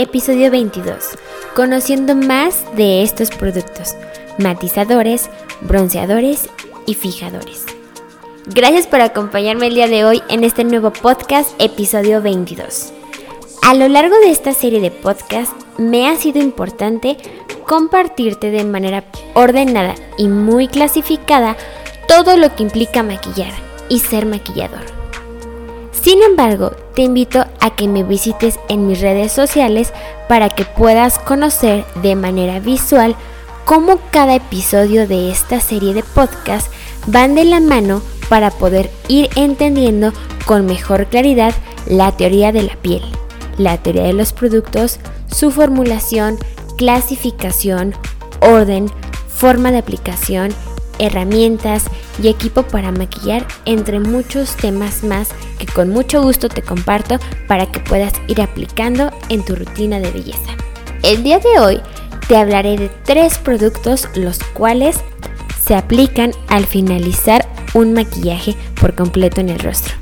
Episodio 22. Conociendo más de estos productos, matizadores, bronceadores y fijadores. Gracias por acompañarme el día de hoy en este nuevo podcast, episodio 22. A lo largo de esta serie de podcasts me ha sido importante compartirte de manera ordenada y muy clasificada todo lo que implica maquillar y ser maquillador. Sin embargo, te invito a que me visites en mis redes sociales para que puedas conocer de manera visual cómo cada episodio de esta serie de podcast van de la mano para poder ir entendiendo con mejor claridad la teoría de la piel, la teoría de los productos, su formulación, clasificación, orden, forma de aplicación, herramientas y equipo para maquillar, entre muchos temas más que con mucho gusto te comparto para que puedas ir aplicando en tu rutina de belleza. El día de hoy te hablaré de tres productos los cuales se aplican al finalizar un maquillaje por completo en el rostro.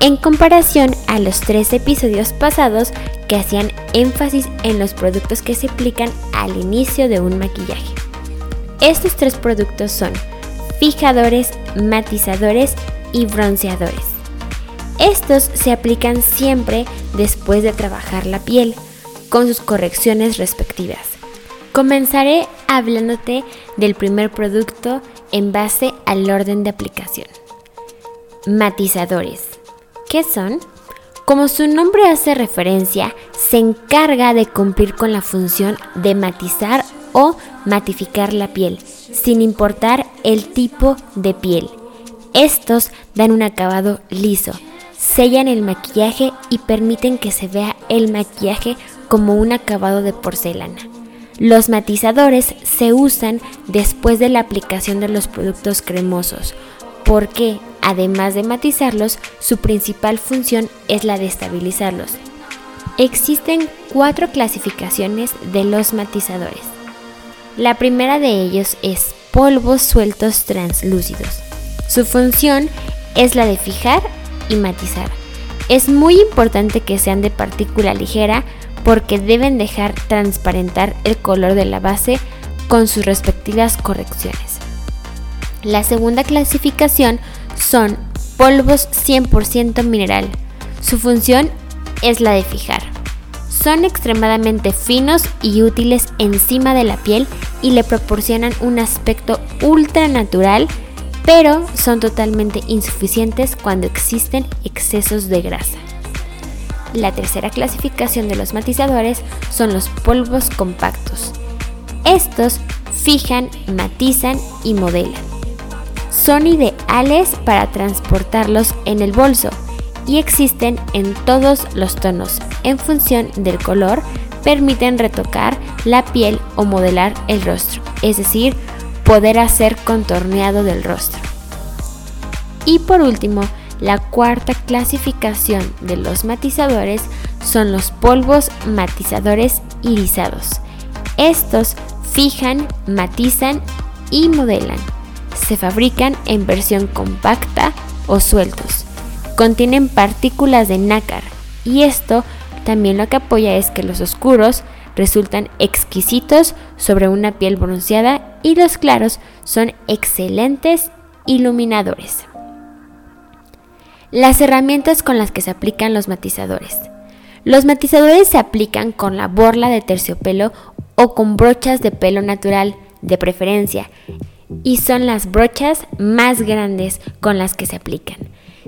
En comparación a los tres episodios pasados que hacían énfasis en los productos que se aplican al inicio de un maquillaje. Estos tres productos son fijadores, matizadores y bronceadores. Estos se aplican siempre después de trabajar la piel, con sus correcciones respectivas. Comenzaré hablándote del primer producto en base al orden de aplicación. Matizadores. ¿Qué son? Como su nombre hace referencia, se encarga de cumplir con la función de matizar o matificar la piel, sin importar el tipo de piel. Estos dan un acabado liso, sellan el maquillaje y permiten que se vea el maquillaje como un acabado de porcelana. Los matizadores se usan después de la aplicación de los productos cremosos, porque además de matizarlos, su principal función es la de estabilizarlos. Existen cuatro clasificaciones de los matizadores. La primera de ellos es polvos sueltos translúcidos. Su función es la de fijar y matizar. Es muy importante que sean de partícula ligera porque deben dejar transparentar el color de la base con sus respectivas correcciones. La segunda clasificación son polvos 100% mineral. Su función es la de fijar. Son extremadamente finos y útiles encima de la piel y le proporcionan un aspecto ultra natural, pero son totalmente insuficientes cuando existen excesos de grasa. La tercera clasificación de los matizadores son los polvos compactos. Estos fijan, matizan y modelan. Son ideales para transportarlos en el bolso y existen en todos los tonos. En función del color, permiten retocar la piel o modelar el rostro, es decir, poder hacer contorneado del rostro. Y por último, la cuarta clasificación de los matizadores son los polvos matizadores irisados. Estos fijan, matizan y modelan. Se fabrican en versión compacta o sueltos. Contienen partículas de nácar y esto también lo que apoya es que los oscuros resultan exquisitos sobre una piel bronceada y los claros son excelentes iluminadores. Las herramientas con las que se aplican los matizadores. Los matizadores se aplican con la borla de terciopelo o con brochas de pelo natural, de preferencia, y son las brochas más grandes con las que se aplican.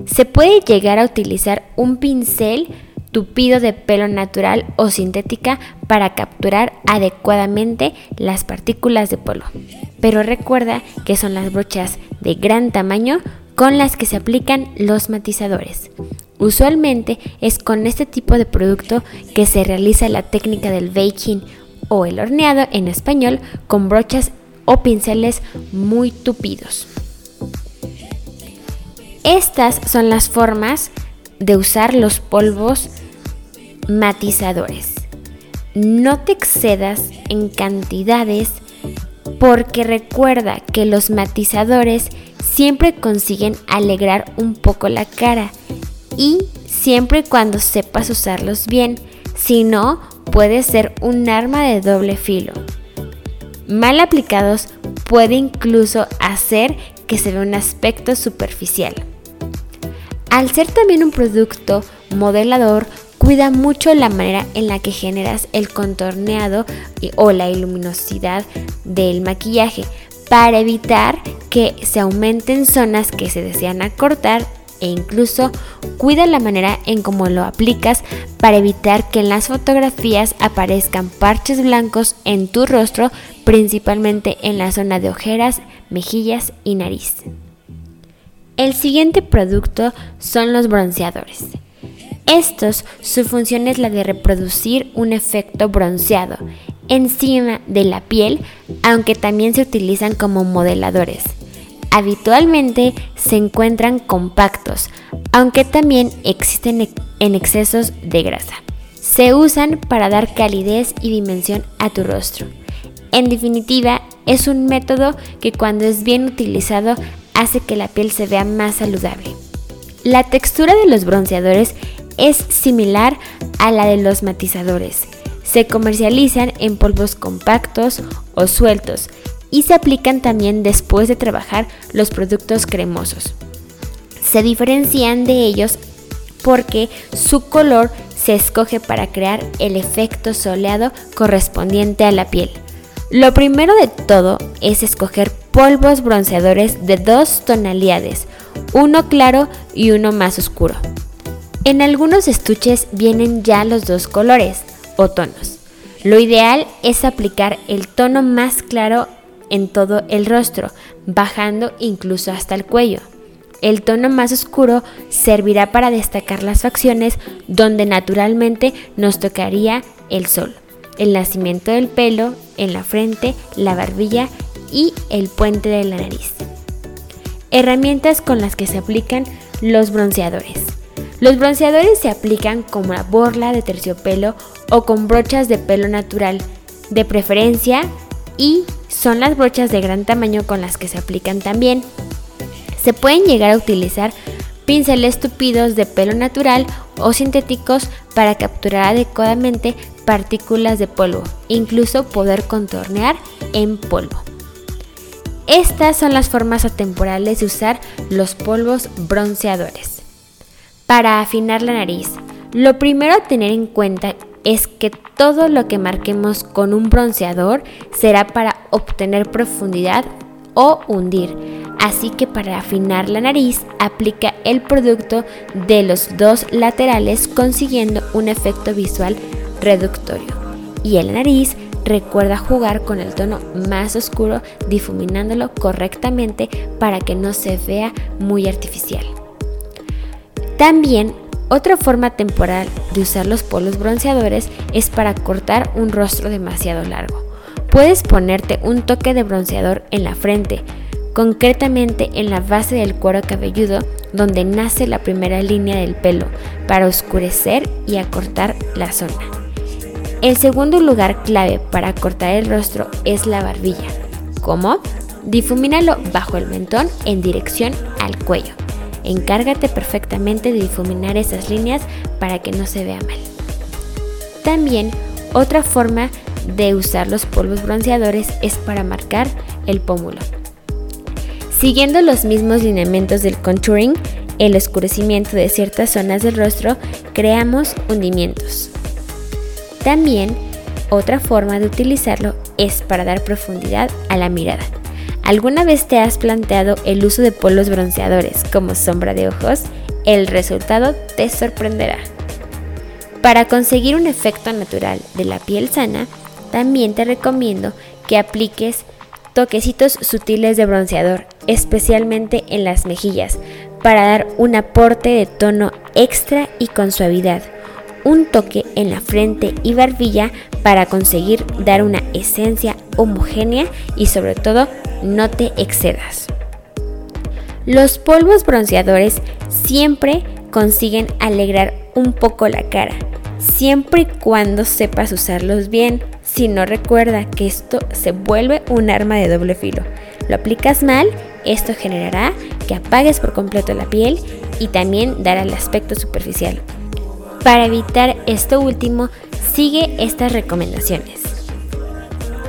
Se puede llegar a utilizar un pincel tupido de pelo natural o sintética para capturar adecuadamente las partículas de polvo. Pero recuerda que son las brochas de gran tamaño con las que se aplican los matizadores. Usualmente es con este tipo de producto que se realiza la técnica del baking o el horneado en español con brochas o pinceles muy tupidos. Estas son las formas de usar los polvos matizadores. No te excedas en cantidades porque recuerda que los matizadores siempre consiguen alegrar un poco la cara y siempre y cuando sepas usarlos bien, si no, puede ser un arma de doble filo. Mal aplicados puede incluso hacer que se vea un aspecto superficial. Al ser también un producto modelador, cuida mucho la manera en la que generas el contorneado o la luminosidad del maquillaje para evitar que se aumenten zonas que se desean acortar e incluso cuida la manera en cómo lo aplicas para evitar que en las fotografías aparezcan parches blancos en tu rostro, principalmente en la zona de ojeras, mejillas y nariz. El siguiente producto son los bronceadores. Estos, su función es la de reproducir un efecto bronceado encima de la piel, aunque también se utilizan como modeladores. Habitualmente se encuentran compactos, aunque también existen en excesos de grasa. Se usan para dar calidez y dimensión a tu rostro. En definitiva, es un método que cuando es bien utilizado hace que la piel se vea más saludable. La textura de los bronceadores es similar a la de los matizadores. Se comercializan en polvos compactos o sueltos y se aplican también después de trabajar los productos cremosos. Se diferencian de ellos porque su color se escoge para crear el efecto soleado correspondiente a la piel. Lo primero de todo es escoger polvos bronceadores de dos tonalidades, uno claro y uno más oscuro. En algunos estuches vienen ya los dos colores o tonos. Lo ideal es aplicar el tono más claro en todo el rostro, bajando incluso hasta el cuello. El tono más oscuro servirá para destacar las facciones donde naturalmente nos tocaría el sol, el nacimiento del pelo, en la frente, la barbilla y el puente de la nariz. Herramientas con las que se aplican los bronceadores. Los bronceadores se aplican como la borla de terciopelo o con brochas de pelo natural, de preferencia, y son las brochas de gran tamaño con las que se aplican también. Se pueden llegar a utilizar pinceles tupidos de pelo natural o sintéticos para capturar adecuadamente partículas de polvo, incluso poder contornear en polvo. Estas son las formas atemporales de usar los polvos bronceadores. Para afinar la nariz, lo primero a tener en cuenta es que todo lo que marquemos con un bronceador será para obtener profundidad o hundir. Así que para afinar la nariz aplica el producto de los dos laterales consiguiendo un efecto visual reductorio. Y en la nariz recuerda jugar con el tono más oscuro difuminándolo correctamente para que no se vea muy artificial. También otra forma temporal de usar los polos bronceadores es para cortar un rostro demasiado largo. Puedes ponerte un toque de bronceador en la frente, concretamente en la base del cuero cabelludo donde nace la primera línea del pelo, para oscurecer y acortar la zona. El segundo lugar clave para cortar el rostro es la barbilla. ¿Cómo? Difumínalo bajo el mentón en dirección al cuello. Encárgate perfectamente de difuminar esas líneas para que no se vea mal. También otra forma de usar los polvos bronceadores es para marcar el pómulo. Siguiendo los mismos lineamientos del contouring, el oscurecimiento de ciertas zonas del rostro, creamos hundimientos. También otra forma de utilizarlo es para dar profundidad a la mirada. ¿Alguna vez te has planteado el uso de polos bronceadores como sombra de ojos? El resultado te sorprenderá. Para conseguir un efecto natural de la piel sana, también te recomiendo que apliques toquecitos sutiles de bronceador, especialmente en las mejillas, para dar un aporte de tono extra y con suavidad. Un toque en la frente y barbilla para conseguir dar una esencia homogénea y sobre todo no te excedas. Los polvos bronceadores siempre consiguen alegrar un poco la cara, siempre y cuando sepas usarlos bien. Si no recuerda que esto se vuelve un arma de doble filo. Lo aplicas mal, esto generará que apagues por completo la piel y también dará el aspecto superficial. Para evitar esto último, sigue estas recomendaciones.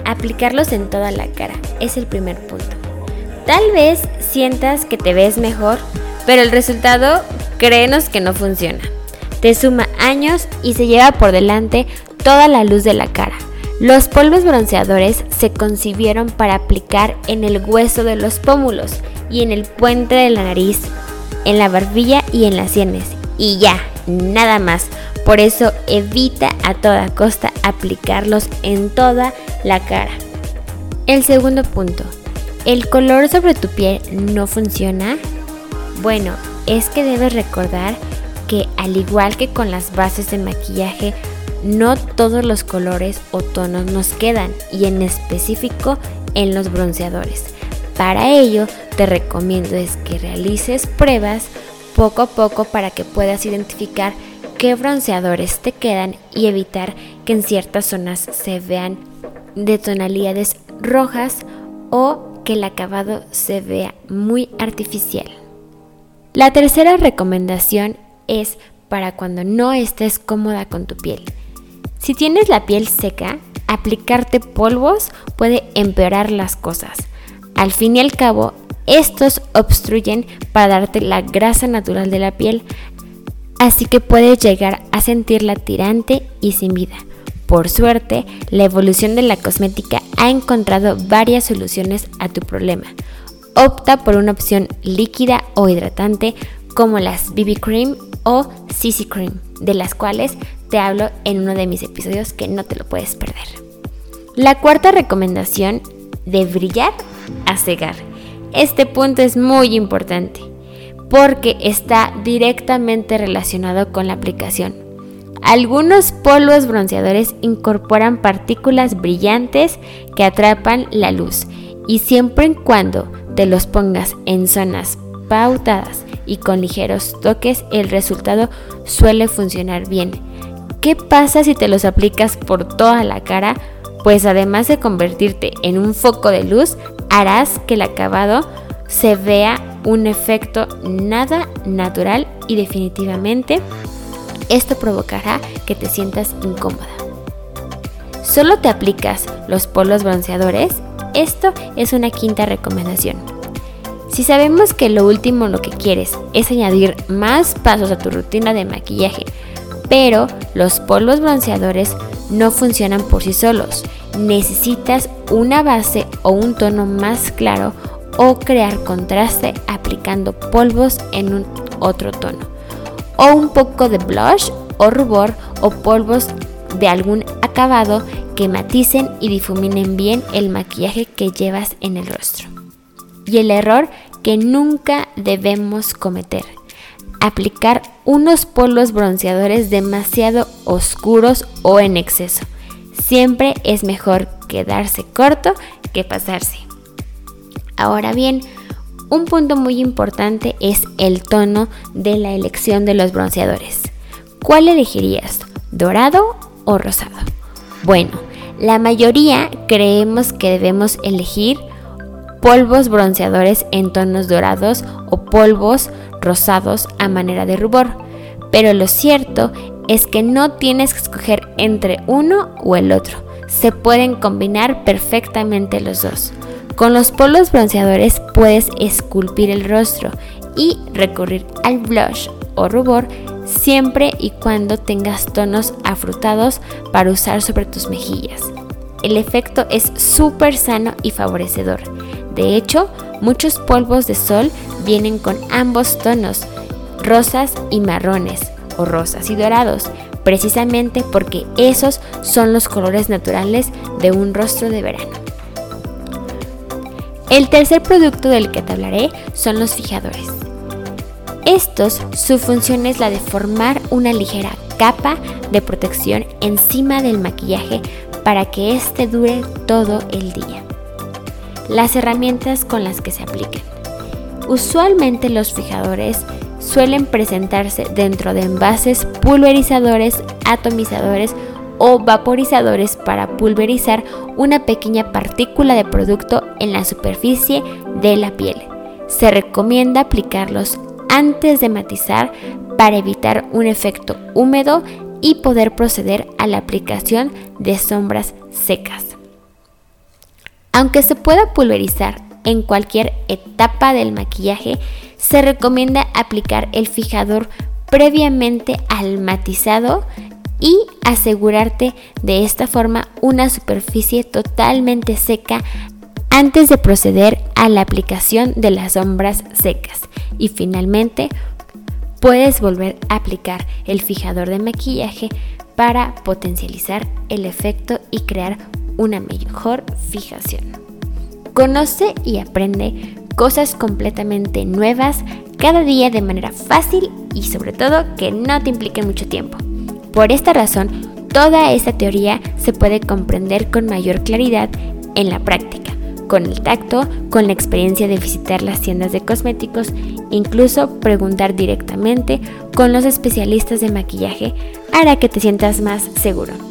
Aplicarlos en toda la cara es el primer punto. Tal vez sientas que te ves mejor, pero el resultado créenos que no funciona. Te suma años y se lleva por delante toda la luz de la cara. Los polvos bronceadores se concibieron para aplicar en el hueso de los pómulos y en el puente de la nariz, en la barbilla y en las sienes. Y ya, nada más. Por eso evita a toda costa aplicarlos en toda la cara. El segundo punto. ¿El color sobre tu piel no funciona? Bueno, es que debes recordar que al igual que con las bases de maquillaje, no todos los colores o tonos nos quedan y en específico en los bronceadores. Para ello te recomiendo es que realices pruebas poco a poco para que puedas identificar qué bronceadores te quedan y evitar que en ciertas zonas se vean de tonalidades rojas o que el acabado se vea muy artificial. La tercera recomendación es para cuando no estés cómoda con tu piel. Si tienes la piel seca, aplicarte polvos puede empeorar las cosas. Al fin y al cabo, estos obstruyen para darte la grasa natural de la piel, así que puedes llegar a sentirla tirante y sin vida. Por suerte, la evolución de la cosmética ha encontrado varias soluciones a tu problema. Opta por una opción líquida o hidratante como las BB Cream o CC Cream, de las cuales te hablo en uno de mis episodios que no te lo puedes perder. La cuarta recomendación de brillar a cegar. Este punto es muy importante porque está directamente relacionado con la aplicación. Algunos polvos bronceadores incorporan partículas brillantes que atrapan la luz y siempre y cuando te los pongas en zonas pautadas y con ligeros toques el resultado suele funcionar bien. ¿Qué pasa si te los aplicas por toda la cara? Pues además de convertirte en un foco de luz, harás que el acabado se vea un efecto nada natural y definitivamente esto provocará que te sientas incómoda. ¿Solo te aplicas los polos bronceadores? Esto es una quinta recomendación. Si sabemos que lo último lo que quieres es añadir más pasos a tu rutina de maquillaje Pero los polvos bronceadores no funcionan por sí solos. Necesitas una base o un tono más claro o crear contraste aplicando polvos en un otro tono. O un poco de blush o rubor o polvos de algún acabado que maticen y difuminen bien el maquillaje que llevas en el rostro. Y el error que nunca debemos cometer. Aplicar unos polvos bronceadores demasiado oscuros o en exceso. Siempre es mejor quedarse corto que pasarse. Ahora bien, un punto muy importante es el tono de la elección de los bronceadores. ¿Cuál elegirías? ¿Dorado o rosado? Bueno, la mayoría creemos que debemos elegir polvos bronceadores en tonos dorados o polvos rosados a manera de rubor, pero lo cierto es que no tienes que escoger entre uno o el otro, se pueden combinar perfectamente los dos. Con los polvos bronceadores puedes esculpir el rostro y recurrir al blush o rubor siempre y cuando tengas tonos afrutados para usar sobre tus mejillas. El efecto es súper sano y favorecedor. De hecho, muchos polvos de sol vienen con ambos tonos, rosas y marrones, o rosas y dorados, precisamente porque esos son los colores naturales de un rostro de verano. El tercer producto del que te hablaré son los fijadores. Estos, su función es la de formar una ligera capa de protección encima del maquillaje para que éste dure todo el día. Las herramientas con las que se aplican. Usualmente los fijadores suelen presentarse dentro de envases pulverizadores, atomizadores o vaporizadores para pulverizar una pequeña partícula de producto en la superficie de la piel. Se recomienda aplicarlos antes de matizar para evitar un efecto húmedo y poder proceder a la aplicación de sombras secas. Aunque se pueda pulverizar en cualquier etapa del maquillaje, se recomienda aplicar el fijador previamente al matizado y asegurarte de esta forma una superficie totalmente seca antes de proceder a la aplicación de las sombras secas. Y finalmente, puedes volver a aplicar el fijador de maquillaje para potencializar el efecto y crear una mejor fijación. Conoce y aprende cosas completamente nuevas cada día de manera fácil y sobre todo que no te implique mucho tiempo. Por esta razón, toda esta teoría se puede comprender con mayor claridad en la práctica con el tacto, con la experiencia de visitar las tiendas de cosméticos, incluso preguntar directamente con los especialistas de maquillaje hará que te sientas más seguro.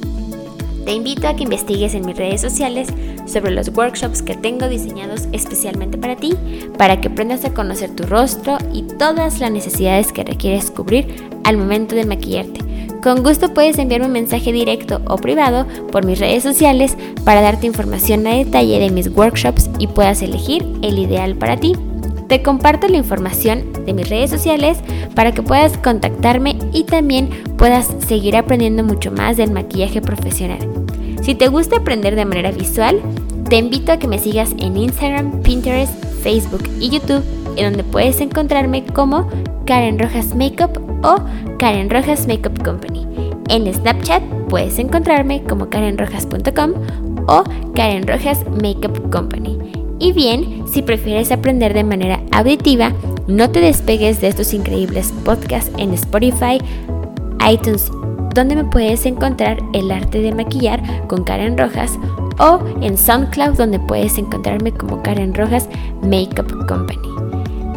Te invito a que investigues en mis redes sociales sobre los workshops que tengo diseñados especialmente para ti, para que aprendas a conocer tu rostro y todas las necesidades que requieres cubrir al momento de maquillarte. Con gusto puedes enviarme un mensaje directo o privado por mis redes sociales para darte información a detalle de mis workshops y puedas elegir el ideal para ti. Te comparto la información de mis redes sociales para que puedas contactarme y también puedas seguir aprendiendo mucho más del maquillaje profesional. Si te gusta aprender de manera visual, te invito a que me sigas en Instagram, Pinterest, Facebook y YouTube, en donde puedes encontrarme como Karen Rojas Makeup o Karen Rojas Makeup Company. En Snapchat puedes encontrarme como karenrojas.com o Karen Rojas Makeup Company. Y bien, si prefieres aprender de manera auditiva, no te despegues de estos increíbles podcasts en Spotify, iTunes, donde me puedes encontrar el arte de maquillar con Karen Rojas, o en SoundCloud, donde puedes encontrarme como Karen Rojas Makeup Company.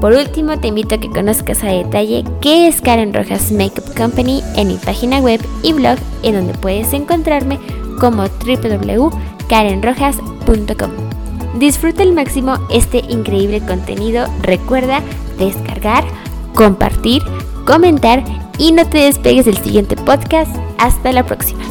Por último, te invito a que conozcas a detalle qué es Karen Rojas Makeup Company en mi página web y blog, en donde puedes encontrarme como www.karenrojas.com. Disfruta al máximo este increíble contenido. Recuerda descargar, compartir, comentar y no te despegues del siguiente podcast. Hasta la próxima.